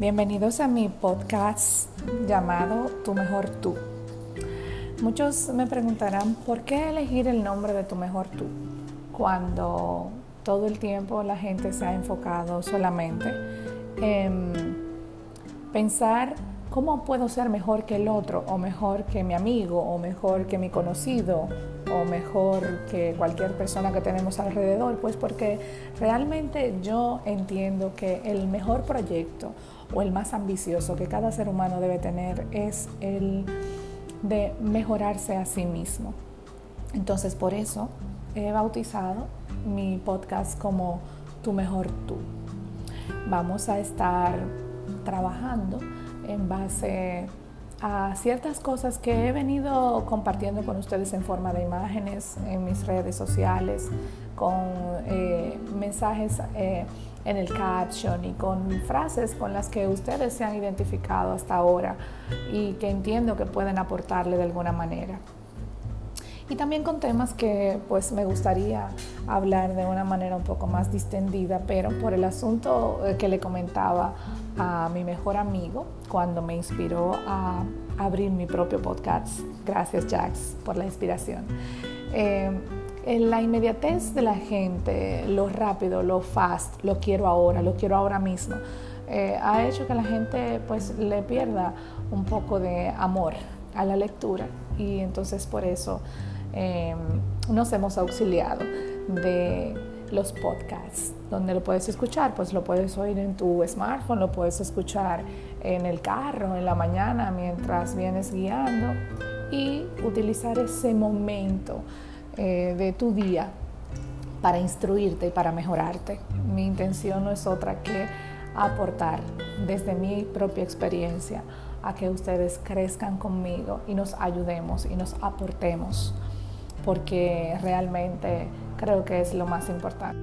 Bienvenidos a mi podcast llamado Tu Mejor Tú. Muchos me preguntarán por qué elegir el nombre de Tu Mejor Tú cuando todo el tiempo la gente se ha enfocado solamente en pensar cómo puedo ser mejor que el otro o mejor que mi amigo o mejor que mi conocido o mejor que cualquier persona que tenemos alrededor, pues porque realmente yo entiendo que el mejor proyecto o el más ambicioso que cada ser humano debe tener es el de mejorarse a sí mismo. Entonces por eso he bautizado mi podcast como Tu mejor tú. Vamos a estar trabajando en base a ciertas cosas que he venido compartiendo con ustedes en forma de imágenes en mis redes sociales, con eh, mensajes eh, en el caption y con frases con las que ustedes se han identificado hasta ahora y que entiendo que pueden aportarle de alguna manera y también con temas que pues me gustaría hablar de una manera un poco más distendida, pero por el asunto eh, que le comentaba a mi mejor amigo cuando me inspiró a abrir mi propio podcast. Gracias Jax por la inspiración. Eh, en la inmediatez de la gente, lo rápido, lo fast, lo quiero ahora, lo quiero ahora mismo, eh, ha hecho que la gente pues le pierda un poco de amor a la lectura y entonces por eso Em, nos hemos auxiliado de los podcasts, donde lo puedes escuchar, pues lo puedes oír en tu smartphone, lo puedes escuchar en el carro, en la mañana, mientras vienes guiando y utilizar ese momento eh, de tu día para instruirte y para mejorarte. Mi intención no es otra que aportar desde mi propia experiencia a que ustedes crezcan conmigo y nos ayudemos y nos aportemos porque realmente creo que es lo más importante.